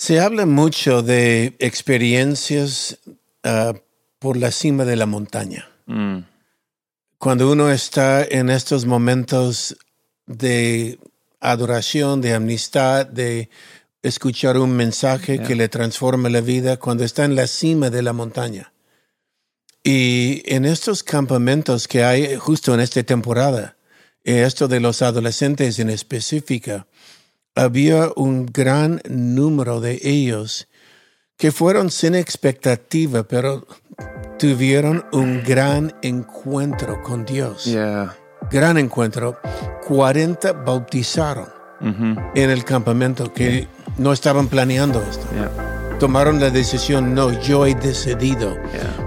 Se habla mucho de experiencias uh, por la cima de la montaña. Mm, Cuando uno está en estos momentos de adoración, de amistad, de escuchar un mensaje Yeah. que le transforma la vida, cuando está en la cima de la montaña. Y en estos campamentos que hay justo en esta temporada, y esto de los adolescentes en específica, había un gran número de ellos que fueron sin expectativa, pero tuvieron un gran encuentro con Dios. yeah. Gran encuentro. 40 bautizaron mhm, en el campamento que no estaban planeando esto. yeah, Tomaron la decisión, no, yo he decidido,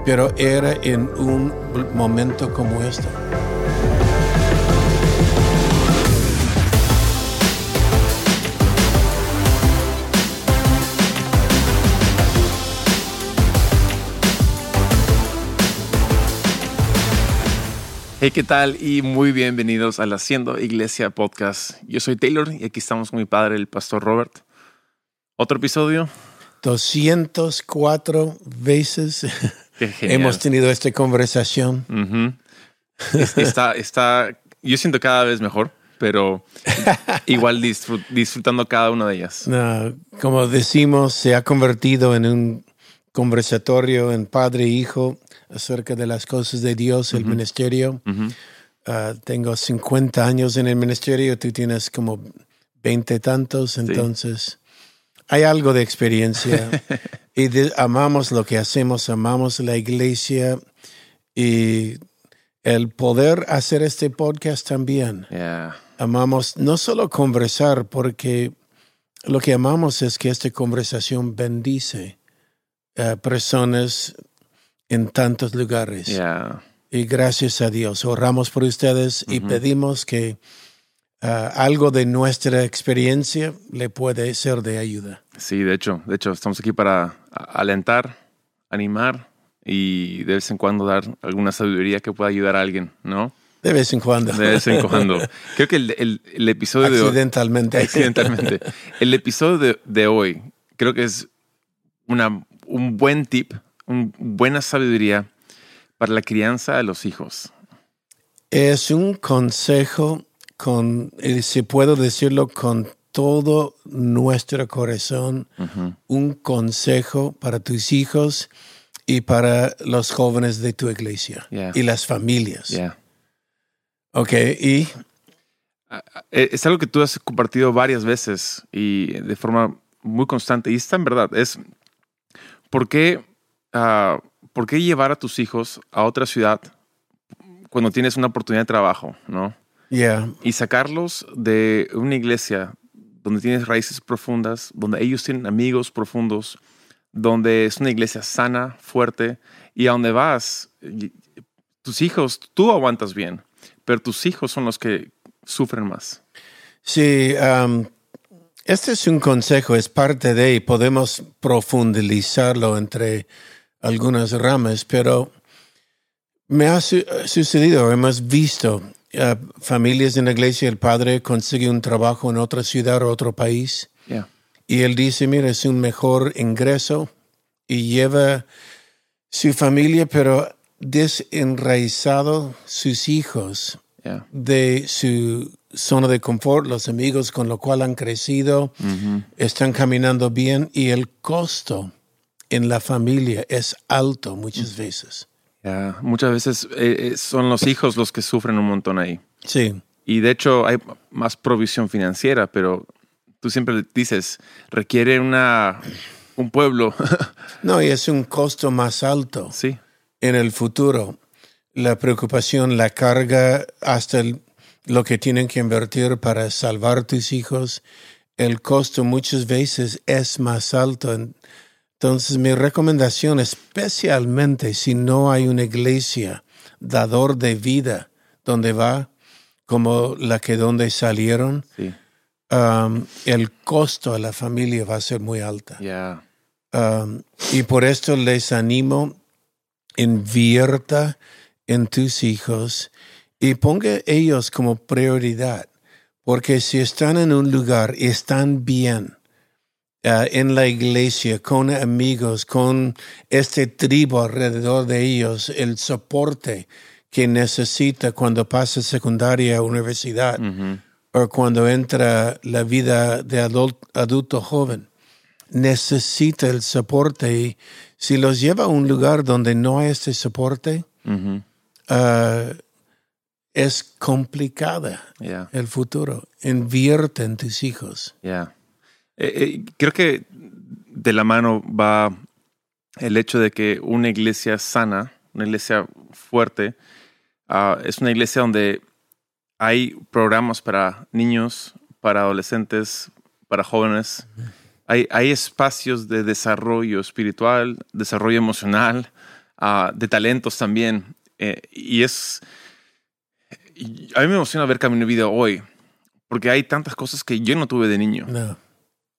pero era en un momento como este. Hey, ¿qué tal? Y muy bienvenidos al Haciendo Iglesia Podcast. Yo soy Taylor y aquí estamos con mi padre, el pastor Robert. Otro episodio. 204 veces hemos tenido esta conversación. Está, está, yo siento cada vez mejor, pero igual disfrut- disfrutando cada una de ellas. No, como decimos, se ha convertido en un conversatorio en padre e hijo acerca de las cosas de Dios, el ministerio. Ah, tengo 50 años en el ministerio, tú tienes como 20 tantos, entonces hay algo de experiencia y de- amamos lo que hacemos, amamos la iglesia y el poder hacer este podcast también. Yeah. Amamos no solo conversar, porque lo que amamos es que esta conversación bendice a personas en tantos lugares. Yeah. Y gracias a Dios, oramos por ustedes y Ujú. pedimos que ah, algo de nuestra experiencia le puede ser de ayuda. Sí, de hecho, de hecho, estamos aquí para alentar, animar y de vez en cuando dar alguna sabiduría que pueda ayudar a alguien, ¿no? De vez en cuando. De vez en cuando. Creo que el, el- el episodio de hoy, Accidentalmente. accidentalmente, el episodio de, de hoy creo que es una, un buen tip, una buena sabiduría para la crianza de los hijos. Es un consejo con, eh, si puedo decirlo, con todo nuestro corazón, un consejo para tus hijos y para los jóvenes de tu iglesia Yeah. y las familias. Yeah. Ok, y Eh, Es algo que tú has compartido varias veces y de forma muy constante. Y está en verdad. Es ¿por qué, ah, ¿por qué llevar a tus hijos a otra ciudad cuando tienes una oportunidad de trabajo, no? yeah, Y sacarlos de una iglesia donde tienes raíces profundas, donde ellos tienen amigos profundos, donde es una iglesia sana, fuerte, y a donde vas, tus hijos, tú aguantas bien, pero tus hijos son los que sufren más. Sí, um, este es un consejo, es parte de, y podemos profundizarlo entre algunas ramas, pero me ha su- sucedido, hemos visto uh, familias en la iglesia, el padre consigue un trabajo en otra ciudad o otro país, Yeah. y él dice, mira, es un mejor ingreso, y lleva su familia, pero desenraizado sus hijos Yeah. de su zona de confort, los amigos con los cuales han crecido, Ujú. están caminando bien y el costo en la familia es alto muchas veces. Yeah. Muchas veces eh, eh, son los hijos los que sufren un montón ahí. Sí, Y de hecho hay más provisión financiera, pero tú siempre dices, requiere una, un pueblo. no, y es un costo más alto sí. en el futuro. La preocupación, la carga, hasta el- lo que tienen que invertir para salvar tus hijos, el costo muchas veces es más alto. Entonces, mi recomendación, especialmente si no hay una iglesia dador de vida donde va, como la que donde salieron, Sí. um, el costo a la familia va a ser muy alta. Yeah. Um, y por esto les animo, invierta en tus hijos y ponga ellos como prioridad. Porque si están en un lugar y están bien, ah, en la iglesia, con amigos, con este tribu alrededor de ellos, el soporte que necesita cuando pasa secundaria a universidad o cuando entra la vida de adulto, adulto joven. Necesita el soporte y si los lleva a un lugar donde no hay este soporte, es complicada Yeah. el futuro. Invierte en tus hijos. Eh, eh, creo que de la mano va el hecho de que una iglesia sana, una iglesia fuerte, ah, es una iglesia donde hay programas para niños, para adolescentes, para jóvenes. Hay, hay espacios de desarrollo espiritual, desarrollo emocional, ah, de talentos también. Eh, y es... A mí me emociona ver Camino Vida hoy, porque hay tantas cosas que yo no tuve de niño. No.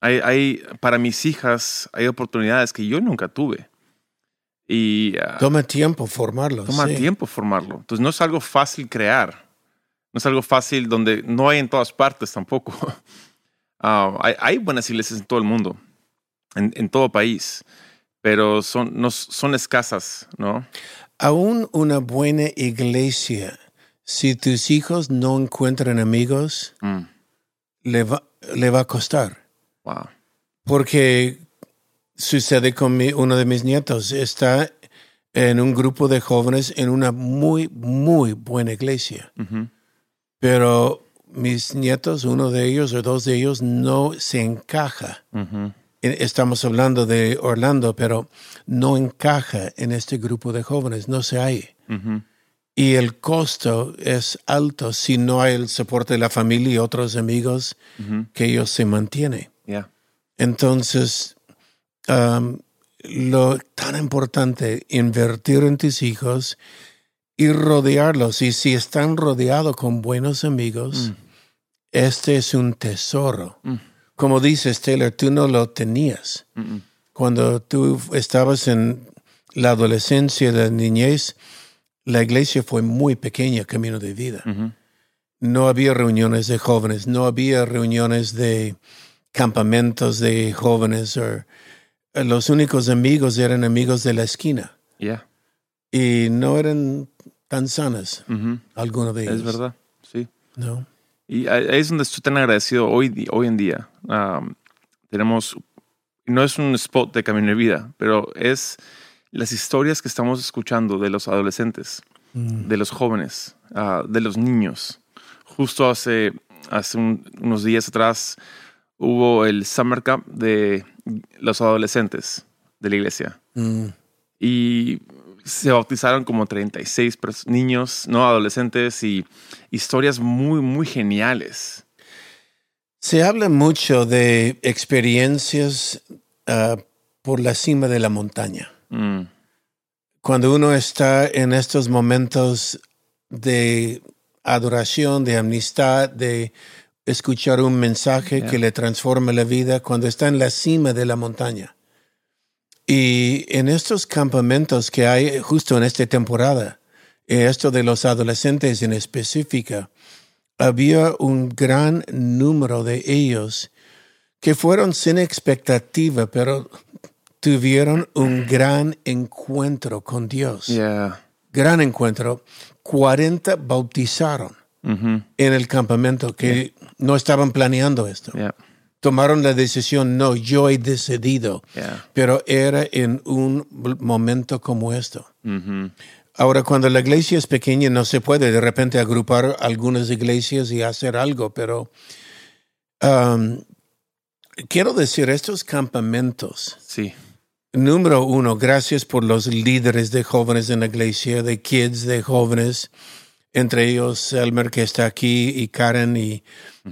Hay, hay, para mis hijas hay oportunidades que yo nunca tuve. Y ah, Toma tiempo formarlos. toma sí. tiempo formarlo. Entonces no es algo fácil crear. No es algo fácil donde no hay en todas partes tampoco. Ah, hay, hay buenas iglesias en todo el mundo, en, en todo país, pero son, no, son escasas, ¿no? Aún una buena iglesia, si tus hijos no encuentran amigos, Mm, le va, le va a costar. wow. Porque sucede con mi- uno de mis nietos. Está en un grupo de jóvenes en una muy, muy buena iglesia. Pero mis nietos, uno de ellos o dos de ellos, no se encaja. Eh, Estamos hablando de Orlando, pero no encaja en este grupo de jóvenes, no se hay. Y el costo es alto si no hay el soporte de la familia y otros amigos que ellos se mantienen. Yeah. Entonces, um, lo tan importante, invertir en tus hijos y rodearlos. Y si están rodeados con buenos amigos, Mm. este es un tesoro. Mm. Como dices, Taylor, tú no lo tenías. Cuando tú estabas en la adolescencia, la niñez, la iglesia fue muy pequeña, camino de vida. No había reuniones de jóvenes, no había reuniones de campamentos de jóvenes. o- los únicos amigos eran amigos de la esquina Yeah. y no eran tan sanas, Ujú. algunos de ellos. Es verdad, sí. No. Y ahí es donde estoy tan agradecido hoy, hoy en día. Am, tenemos, no es un spot de Camino de Vida, pero es las historias que estamos escuchando de los adolescentes, Mm. de los jóvenes, ah, de los niños. Justo hace, hace un- unos días atrás hubo el Summer Camp de los adolescentes de la iglesia Mm. y se bautizaron como 36 pers- niños, no adolescentes, y historias muy, muy geniales. Se habla mucho de experiencias ah, por la cima de la montaña. Mm, Cuando uno está en estos momentos de adoración, de amistad, de escuchar un mensaje Yeah. que le transforma la vida, cuando está en la cima de la montaña. Y en estos campamentos que hay justo en esta temporada, eh, esto de los adolescentes en específica, había un gran número de ellos que fueron sin expectativa, pero tuvieron un gran encuentro con Dios. yeah. Gran encuentro. 40 bautizaron ujú, en el campamento que no estaban planeando esto. yeah, Tomaron la decisión, no, yo he decidido, pero era en un momento como esto. ujú, Ahora, cuando la iglesia es pequeña, no se puede de repente agrupar algunas iglesias y hacer algo, pero um, quiero decir, estos campamentos, Sí. Número uno, gracias por los líderes de jóvenes en la iglesia, de kids de jóvenes, entre ellos Elmer que está aquí y Karen y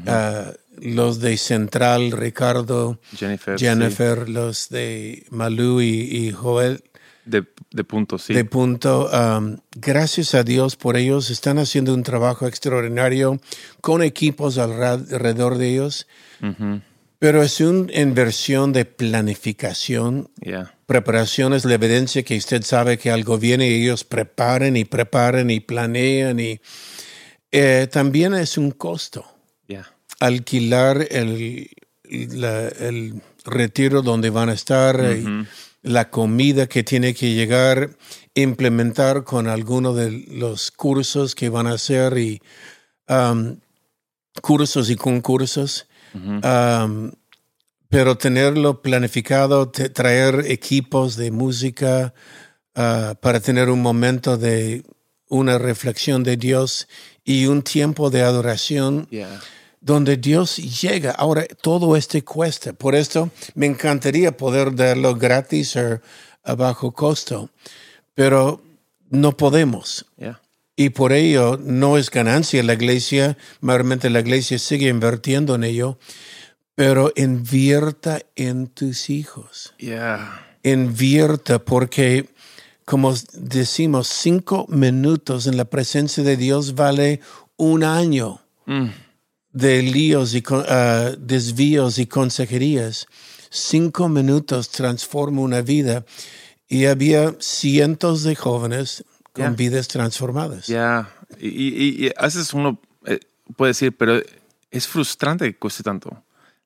ah, los de Central, Ricardo, Jennifer. sí. Jennifer, los de Malú y, y Joel De, de punto, sí. de punto. um, gracias a Dios por ellos. Están haciendo un trabajo extraordinario con equipos alrededor de ellos. Ujú, Pero es una inversión de planificación. yeah, Preparación es la evidencia que usted sabe que algo viene y ellos preparan y preparan y planean. Y eh, también es un costo yeah. alquilar el, la- el retiro donde van a estar, y la comida que tiene que llegar, implementar con alguno de los cursos que van a hacer y um, cursos y concursos. Um, pero tenerlo planificado, traer equipos de música uh, para tener un momento de una reflexión de Dios y un tiempo de adoración donde Dios llega. Ahora, todo esto cuesta. Por esto me encantaría poder darlo gratis o a bajo costo, pero no podemos. Y por ello no es ganancia la iglesia, mayormente la iglesia sigue invirtiendo en ello, pero invierta en tus hijos. Invierta porque, como decimos, cinco minutos en la presencia de Dios vale un año. Mm de líos y uh, desvíos y consejerías. Cinco minutos transforma una vida y había cientos de jóvenes con vidas transformadas. Ya, y, a veces uno eh, puede decir, pero es frustrante que cueste tanto.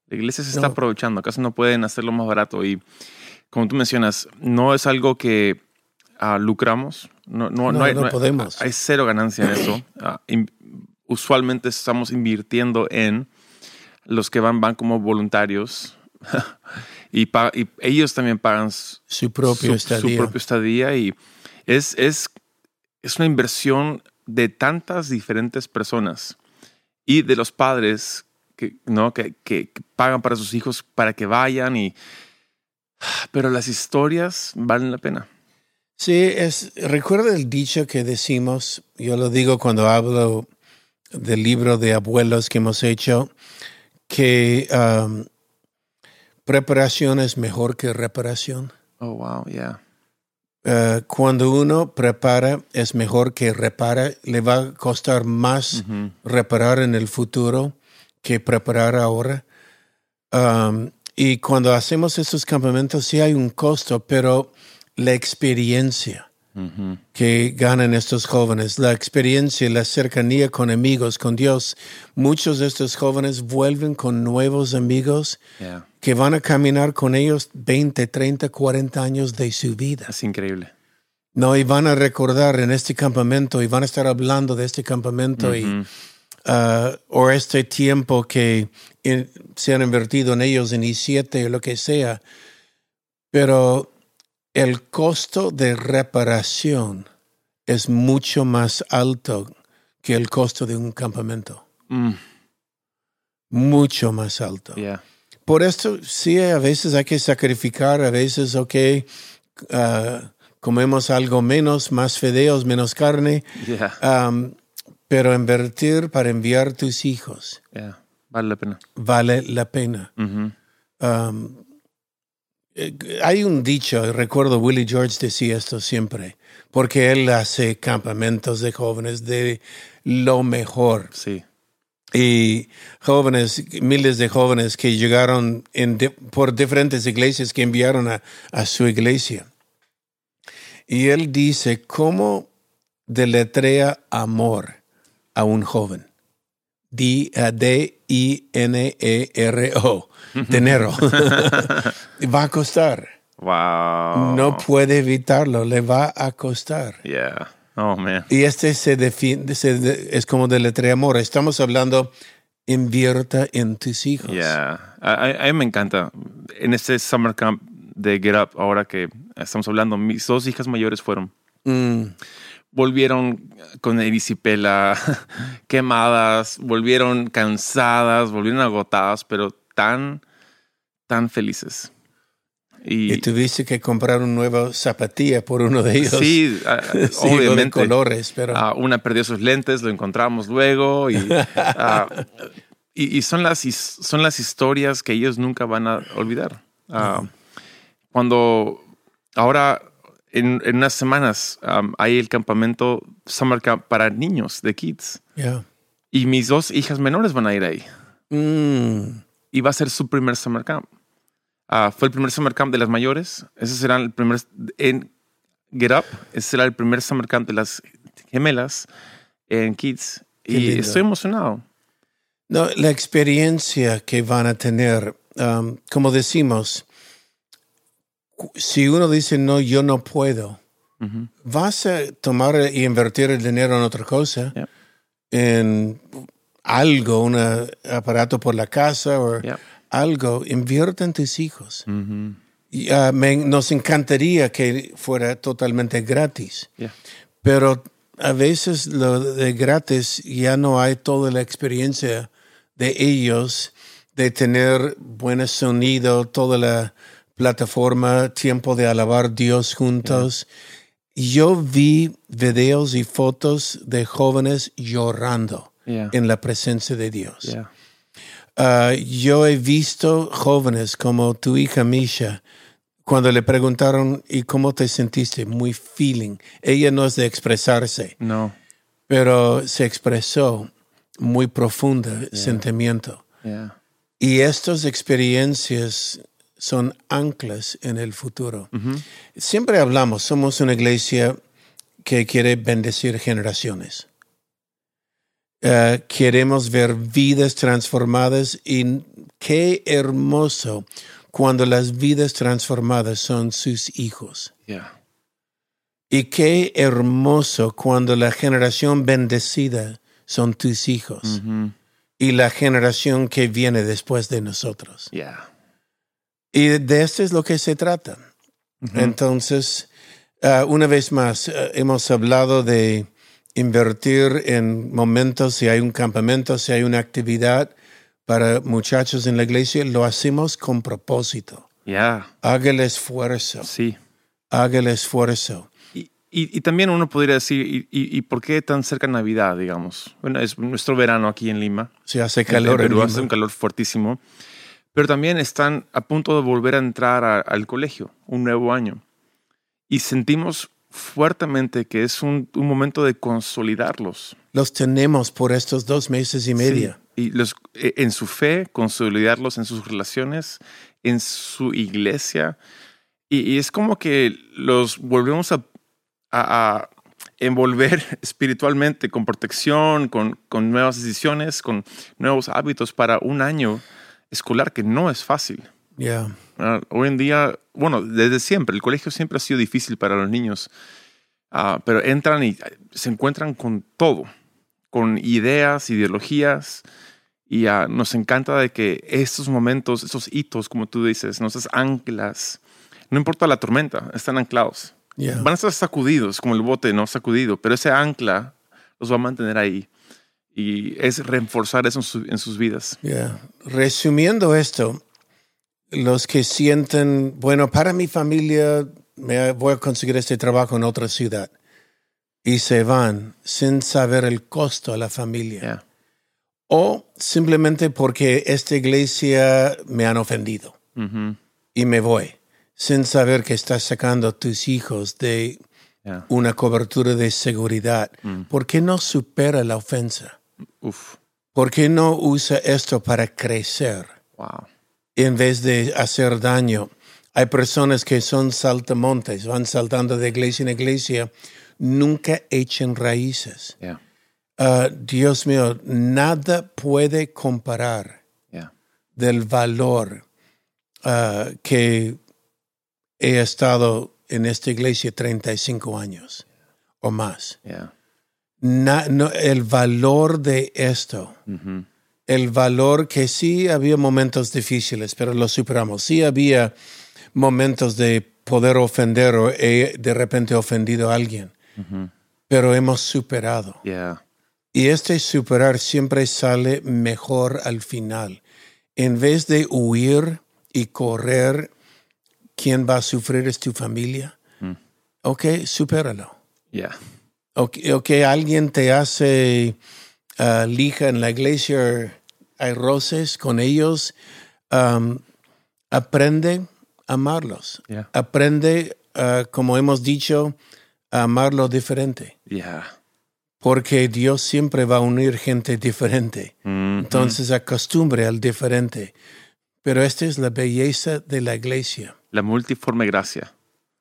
La iglesia se está aprovechando, acaso no pueden hacerlo más barato y como tú mencionas, no es algo que uh, lucramos, no, no, no, hay, podemos. Hay cero ganancia en eso. Uh, usualmente estamos invirtiendo en los que van, van como voluntarios y, ellos también pagan su propio, estadía. propio estadía. y es, es, es una inversión de tantas diferentes personas y de los padres que, ¿no? que, que, pagan para sus hijos para que vayan y pero las historias valen la pena. Sí, es recuerda el dicho que decimos, yo lo digo cuando hablo del libro de abuelos que hemos hecho, que um, preparación es mejor que reparación. Oh, wow, yeah. Uh, cuando uno prepara es mejor que repara, le va a costar más reparar en el futuro que preparar ahora. Um, y cuando hacemos estos campamentos sí hay un costo, pero la experiencia que ganan estos jóvenes, la experiencia, la cercanía con amigos, con Dios. Muchos de estos jóvenes vuelven con nuevos amigos que van a caminar con ellos 20, 30, 40 años de su vida. Es increíble. No, y van a recordar en este campamento y van a estar hablando de este campamento y uh, o este tiempo que se han invertido en ellos en I7 o lo que sea. Pero el costo de reparación es mucho más alto que el costo de un campamento. Mm. Mucho más alto. Por esto, sí, a veces hay que sacrificar, a veces, ok, uh, comemos algo menos, más fideos, menos carne, um, pero invertir para enviar tus hijos. Vale la pena. Vale la pena. Mm-hmm. Um, hay un dicho, recuerdo Willie George decía esto siempre, porque él hace campamentos de jóvenes de lo mejor. Sí. Y jóvenes, miles de jóvenes que llegaron por diferentes iglesias que enviaron a, su iglesia. Y él dice, ¿cómo deletrea amor a un joven? D-I-N-E-R-O dinero. va a costar. Wow. No puede evitarlo, le va a costar. Yeah. Oh, man. Y este se define, es como de letra amor. Estamos hablando, invierta en tus hijos. Yeah. A, mí me encanta. En este summer camp de Get Up, ahora que estamos hablando, mis dos hijas mayores fueron. Mm. Volvieron con erisipela, quemadas, volvieron cansadas, volvieron agotadas, pero tan tan felices. Y, tuviste que comprar una nueva zapatilla por uno de ellos. Sí, obviamente. De colores, pero. una perdió sus lentes, lo encontramos luego. Ah, y, y, son, las, son las historias que ellos nunca van a olvidar. Ah, cuando ahora, en, en unas semanas, hay el campamento Summer Camp para niños de kids. Y mis dos hijas menores van a ir ahí. Mm. Y va a ser su primer Summer Camp. Ah, fue el primer summer camp de las mayores. Ese será el primer en Get Up. Ese será el primer summer camp de las gemelas en Kids. y estoy emocionado. No, la experiencia que van a tener um, como decimos, si uno dice no, yo no puedo, Ujú. vas a tomar y invertir el dinero en otra cosa, Yep. en algo, un aparato por la casa o Yep. algo, invierte en tus hijos. Y, ah, me- nos encantaría que fuera totalmente gratis, Yeah. pero a veces lo de gratis ya no hay toda la experiencia de ellos de tener buen sonido, toda la plataforma, tiempo de alabar a Dios juntos. Yo vi videos y fotos de jóvenes llorando Yeah. en la presencia de Dios. Yeah. Ah, yo he visto jóvenes como tu hija Misha, cuando le preguntaron, ¿y cómo te sentiste? Muy feeling. Ella no es de expresarse, No. pero se expresó muy profunda sentimiento. Yeah. Y estas experiencias son anclas en el futuro. Ujú. Siempre hablamos, somos una iglesia que quiere bendecir generaciones. Eh, queremos ver vidas transformadas y qué hermoso cuando las vidas transformadas son sus hijos. Yeah. Y qué hermoso cuando la generación bendecida son tus hijos Ujú. y la generación que viene después de nosotros. Yeah. Y de esto es lo que se trata. Ujú. Entonces, ah, una vez más, ah, hemos hablado de invertir en momentos, si hay un campamento, si hay una actividad para muchachos en la iglesia, lo hacemos con propósito. Yeah. Haga el esfuerzo, Sí. haga el esfuerzo. Y, y- y también uno podría decir, ¿y, y- por qué tan cerca Navidad, digamos? Bueno, es nuestro verano aquí en Lima. Si hace En calor en Perú hace un calor fuertísimo. Pero también están a punto de volver a entrar a- al colegio, un nuevo año. Y sentimos fuertemente que es un, un momento de consolidarlos. Los tenemos por estos dos meses y media. Sí, Y los, eh, en su fe, consolidarlos en sus relaciones, en su iglesia. Y, y es como que los volvemos a, a- a envolver espiritualmente con protección, con, con nuevas decisiones, con nuevos hábitos para un año escolar que no es fácil. Yeah. Ah, hoy en día, bueno, desde siempre, el colegio siempre ha sido difícil para los niños, Ah, pero entran y ah, se encuentran con todo, con ideas, ideologías, y nos encanta de que estos momentos, estos hitos, como tú dices, nuestras anclas, no importa la tormenta, están anclados. Yeah. Van a estar sacudidos, como el bote, ¿no? Sacudido, pero ese ancla los va a mantener ahí. Y es reforzar eso en, su- en sus vidas. Yeah. Resumiendo esto, los que sienten, bueno, para mi familia me voy a conseguir este trabajo en otra ciudad y se van sin saber el costo a la familia Yeah. o simplemente porque esta iglesia me han ofendido Ujú. y me voy sin saber que estás sacando a tus hijos de Yeah. una cobertura de seguridad. Mm. ¿Por qué no supera la ofensa? Uf. ¿Por qué no usa esto para crecer? Wow. En vez de hacer daño. Hay personas que son saltamontes, van saltando de iglesia en iglesia, nunca echan raíces. Yeah. Ah, Dios mío, nada puede comparar Yeah. del valor ah, que he estado en esta iglesia 35 años o más. Yeah. Na- no, el valor de esto Ujú. El valor que sí había momentos difíciles, pero lo superamos. Sí había momentos de poder ofender o he de repente ofendido a alguien, Ujú. pero hemos superado. Yeah. Y este superar siempre sale mejor al final. En vez de huir y correr, ¿quién va a sufrir es tu familia? Mm. Ok, supéralo. Yeah. O que, o que alguien te hace ah, lija en la iglesia, hay roces con ellos, um, aprende a amarlos. Yeah. Aprende, ah, como hemos dicho, a amarlo diferente. Yeah. Porque Dios siempre va a unir gente diferente. Mhm. Entonces acostumbre al diferente. Pero esta es la belleza de la iglesia. La multiforme gracia.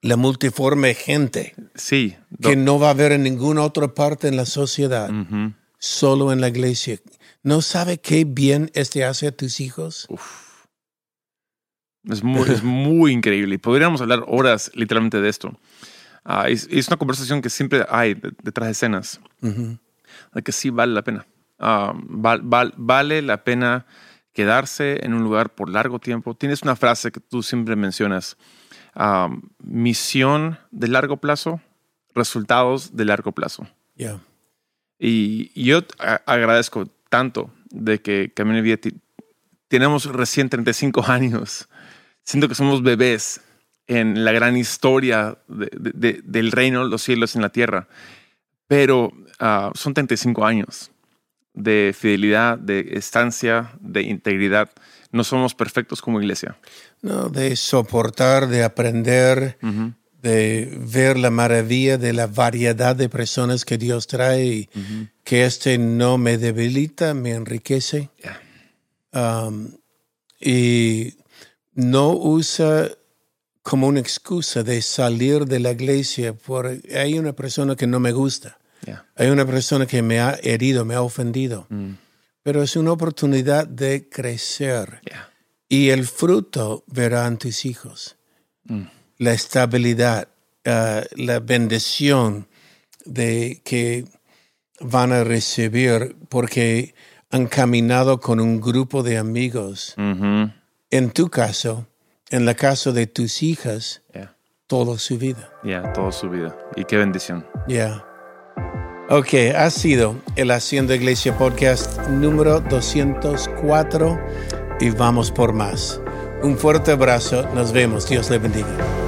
La multiforme gente Sí. que no va a haber en ninguna otra parte en la sociedad. Ujú. Solo en la iglesia. ¿No sabe qué bien este hace a tus hijos? Uf. Es muy, es muy increíble. Podríamos hablar horas literalmente de esto. Ah, es, es una conversación que siempre hay de- detrás de escenas. De que sí vale la pena. Ah, val- val- vale la pena quedarse en un lugar por largo tiempo. Tienes una frase que tú siempre mencionas. ah, misión de largo plazo, resultados de largo plazo. Yeah. Y, y yo agradezco tanto de que Camino Vida tenemos recién 35 años. Siento que somos bebés en la gran historia de- de- de- del reino, los cielos en la tierra. Pero ah, son 35 años de fidelidad, de estancia, de integridad. No somos perfectos como iglesia. No, de soportar, de aprender, de ver la maravilla de la variedad de personas que Dios trae y que este no me debilita, me enriquece. Yeah. Um, y no usa como una excusa de salir de la iglesia por hay una persona que no me gusta, Yeah. hay una persona que me ha herido, me ha ofendido, Mm, pero es una oportunidad de crecer yeah. y el fruto verán tus hijos, Mm. La estabilidad, ah, la bendición de que van a recibir porque han caminado con un grupo de amigos. En tu caso, en el caso de tus hijas, Yeah. toda su vida. Yeah, toda su vida. Y qué bendición. Ya. Ok, ha sido el Haciendo Iglesia Podcast número 204 y vamos por más. Un fuerte abrazo, nos vemos, Dios le bendiga.